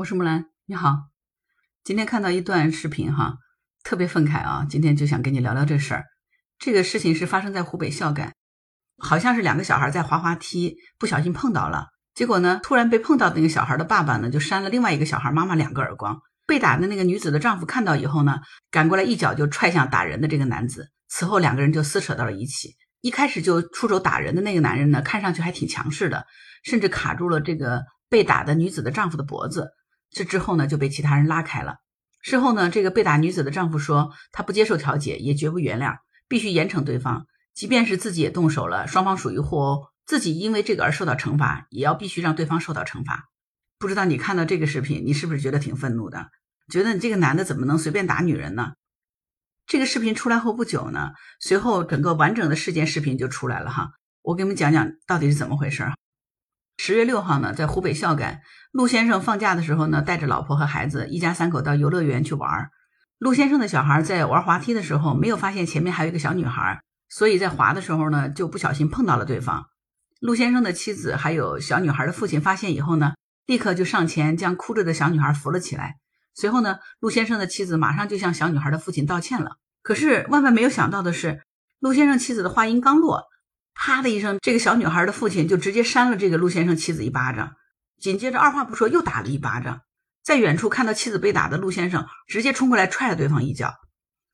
我是木兰，你好。今天看到一段视频哈，特别愤慨啊！今天就想跟你聊聊这事儿。这个事情是发生在湖北孝感，好像是两个小孩在滑滑梯不小心碰到了，结果呢，突然被碰到的那个小孩的爸爸呢，就扇了另外一个小孩妈妈两个耳光。被打的那个女子的丈夫看到以后呢，赶过来一脚就踹向打人的这个男子。此后两个人就撕扯到了一起。一开始就出手打人的那个男人呢，看上去还挺强势的，甚至卡住了这个被打的女子的丈夫的脖子。这之后呢，就被其他人拉开了。事后呢，这个被打女子的丈夫说，他不接受调解，也绝不原谅，必须严惩对方。即便是自己也动手了，双方属于互殴，自己因为这个而受到惩罚，也要必须让对方受到惩罚。不知道你看到这个视频，你是不是觉得挺愤怒的？觉得你这个男的怎么能随便打女人呢？这个视频出来后不久呢，随后整个完整的事件视频就出来了哈。我给你们讲讲到底是怎么回事。十月六号呢，在湖北孝感，陆先生放假的时候呢，带着老婆和孩子一家三口到游乐园去玩。陆先生的小孩在玩滑梯的时候，没有发现前面还有一个小女孩，所以在滑的时候呢，就不小心碰到了对方。陆先生的妻子还有小女孩的父亲发现以后呢，立刻就上前将哭着的小女孩扶了起来。随后呢，陆先生的妻子马上就向小女孩的父亲道歉了。可是万万没有想到的是，陆先生妻子的话音刚落。啪的一声，这个小女孩的父亲就直接扇了这个陆先生妻子一巴掌，紧接着二话不说又打了一巴掌。在远处看到妻子被打的陆先生，直接冲过来踹了对方一脚，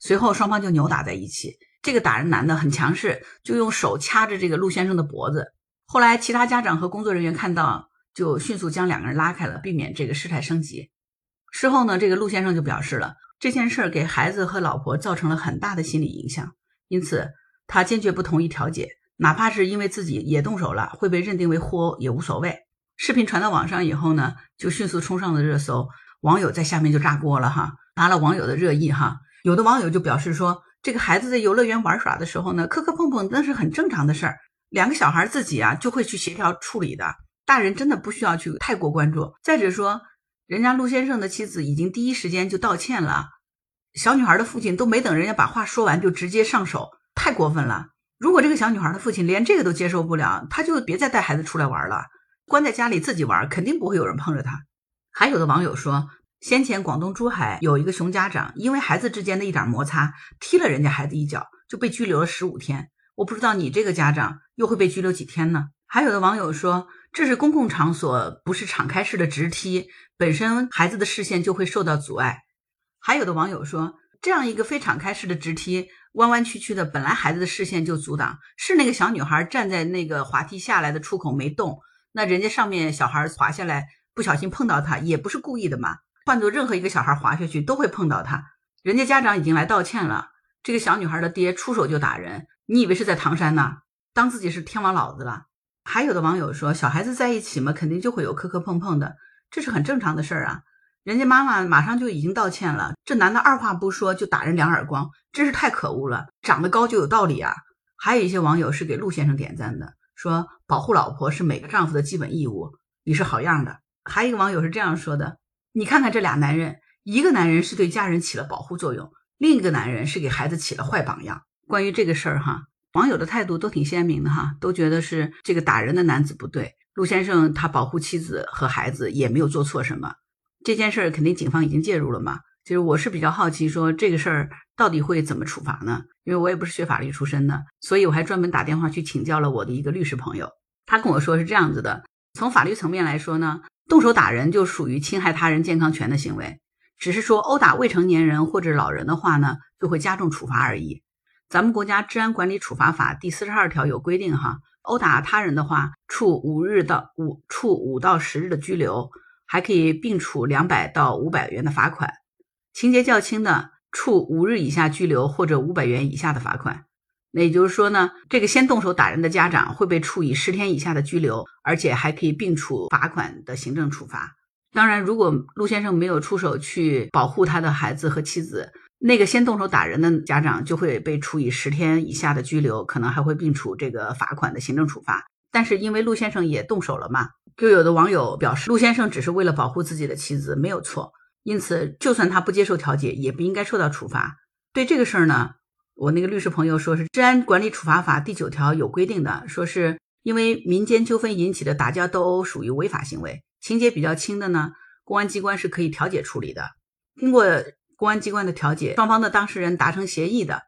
随后双方就扭打在一起。这个打人男的很强势，就用手掐着这个陆先生的脖子。后来其他家长和工作人员看到，就迅速将两个人拉开了，避免这个事态升级。事后呢，这个陆先生就表示了这件事给孩子和老婆造成了很大的心理影响，因此他坚决不同意调解。哪怕是因为自己也动手了，会被认定为互殴也无所谓。视频传到网上以后呢，就迅速冲上了热搜，网友在下面就炸锅了哈，拿了网友的热议哈。有的网友就表示说，这个孩子在游乐园玩耍的时候呢，磕磕碰碰那是很正常的事儿，两个小孩自己啊就会去协调处理的，大人真的不需要去太过关注。再者说，人家陆先生的妻子已经第一时间就道歉了，小女孩的父亲都没等人家把话说完就直接上手，太过分了。如果这个小女孩的父亲连这个都接受不了，他就别再带孩子出来玩了，关在家里自己玩，肯定不会有人碰着他。还有的网友说，先前广东珠海有一个熊家长，因为孩子之间的一点摩擦，踢了人家孩子一脚，就被拘留了十五天。我不知道你这个家长又会被拘留几天呢？还有的网友说，这是公共场所，不是敞开式的直踢，本身孩子的视线就会受到阻碍。还有的网友说。这样一个非敞开式的直梯，弯弯曲曲的，本来孩子的视线就阻挡。是那个小女孩站在那个滑梯下来的出口没动，那人家上面小孩滑下来不小心碰到她，也不是故意的嘛。换做任何一个小孩滑下去都会碰到她。人家家长已经来道歉了，这个小女孩的爹出手就打人，你以为是在唐山呢？当自己是天王老子了？还有的网友说，小孩子在一起嘛，肯定就会有磕磕碰碰的，这是很正常的事儿啊。人家妈妈马上就已经道歉了，这男的二话不说就打人两耳光，真是太可恶了。长得高就有道理啊！还有一些网友是给陆先生点赞的，说保护老婆是每个丈夫的基本义务，你是好样的。还有一个网友是这样说的：你看看这俩男人，一个男人是对家人起了保护作用，另一个男人是给孩子起了坏榜样。关于这个事儿哈，网友的态度都挺鲜明的哈，都觉得是这个打人的男子不对，陆先生他保护妻子和孩子也没有做错什么。这件事儿肯定警方已经介入了嘛？就是我是比较好奇，说这个事儿到底会怎么处罚呢？因为我也不是学法律出身的，所以我还专门打电话去请教了我的一个律师朋友。他跟我说是这样子的：从法律层面来说呢，动手打人就属于侵害他人健康权的行为，只是说殴打未成年人或者老人的话呢，就会加重处罚而已。咱们国家治安管理处罚法第四十二条有规定哈，殴打他人的话，处五日到五处五到十日的拘留。还可以并处两百到五百元的罚款，情节较轻的，处五日以下拘留或者五百元以下的罚款。那也就是说呢，这个先动手打人的家长会被处以十天以下的拘留，而且还可以并处罚款的行政处罚。当然，如果陆先生没有出手去保护他的孩子和妻子，那个先动手打人的家长就会被处以十天以下的拘留，可能还会并处这个罚款的行政处罚。但是因为陆先生也动手了嘛。就有的网友表示，陆先生只是为了保护自己的妻子，没有错。因此，就算他不接受调解，也不应该受到处罚。对这个事儿呢，我那个律师朋友说是《治安管理处罚法》第九条有规定的，说是因为民间纠纷引起的打架斗殴属于违法行为，情节比较轻的呢，公安机关是可以调解处理的。经过公安机关的调解，双方的当事人达成协议的，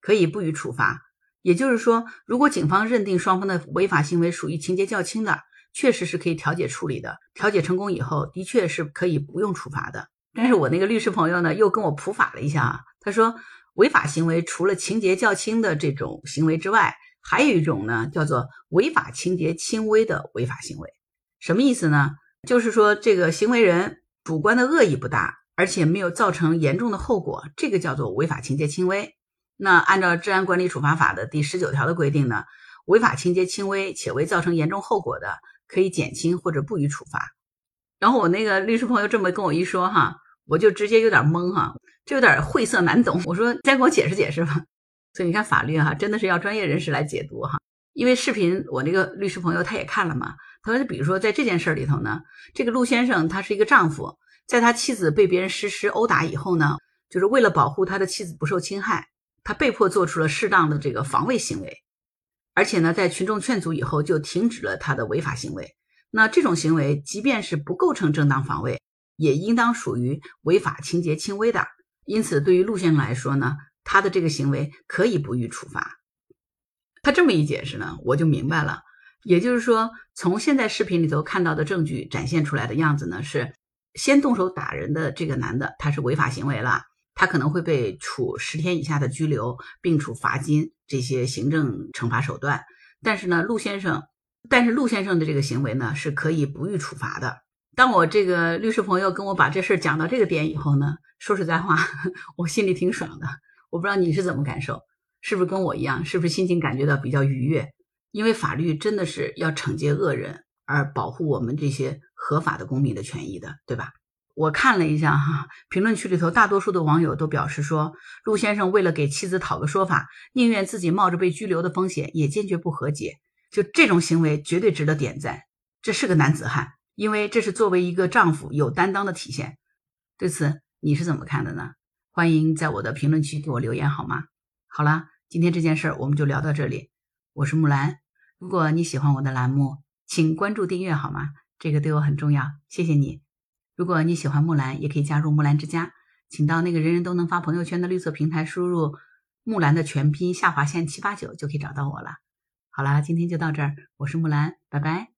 可以不予处罚。也就是说，如果警方认定双方的违法行为属于情节较轻的，确实是可以调解处理的。调解成功以后，的确是可以不用处罚的。但是我那个律师朋友呢，又跟我普法了一下啊，他说，违法行为除了情节较轻的这种行为之外，还有一种呢，叫做违法情节轻微的违法行为。什么意思呢？就是说，这个行为人主观的恶意不大。而且没有造成严重的后果，这个叫做违法情节轻微。那按照《治安管理处罚法》的第十九条的规定呢，违法情节轻微且未造成严重后果的，可以减轻或者不予处罚。然后我那个律师朋友这么跟我一说哈，我就直接有点懵哈，这有点晦涩难懂。我说再给我解释解释吧。所以你看法律哈，真的是要专业人士来解读哈。因为视频我那个律师朋友他也看了嘛，他说比如说在这件事里头呢，这个陆先生他是一个丈夫。在他妻子被别人实施殴打以后呢，就是为了保护他的妻子不受侵害，他被迫做出了适当的这个防卫行为，而且呢，在群众劝阻以后就停止了他的违法行为。那这种行为即便是不构成正当防卫，也应当属于违法情节轻微的。因此，对于陆先生来说呢，他的这个行为可以不予处罚。他这么一解释呢，我就明白了。也就是说，从现在视频里头看到的证据展现出来的样子呢是。先动手打人的这个男的，他是违法行为了，他可能会被处十天以下的拘留，并处罚金这些行政惩罚手段。但是呢，陆先生，但是陆先生的这个行为呢，是可以不予处罚的。当我这个律师朋友跟我把这事儿讲到这个点以后呢，说实在话，我心里挺爽的。我不知道你是怎么感受，是不是跟我一样，是不是心情感觉到比较愉悦？因为法律真的是要惩戒恶人，而保护我们这些。合法的公民的权益的，对吧？我看了一下哈，评论区里头大多数的网友都表示说，陆先生为了给妻子讨个说法，宁愿自己冒着被拘留的风险，也坚决不和解。就这种行为绝对值得点赞，这是个男子汉，因为这是作为一个丈夫有担当的体现。对此你是怎么看的呢？欢迎在我的评论区给我留言好吗？好了，今天这件事儿我们就聊到这里。我是木兰，如果你喜欢我的栏目，请关注订阅好吗？这个对我很重要，谢谢你。如果你喜欢木兰，也可以加入木兰之家，请到那个人人都能发朋友圈的绿色平台，输入木兰的全拼下划线七八九就可以找到我了。好啦，今天就到这儿，我是木兰，拜拜。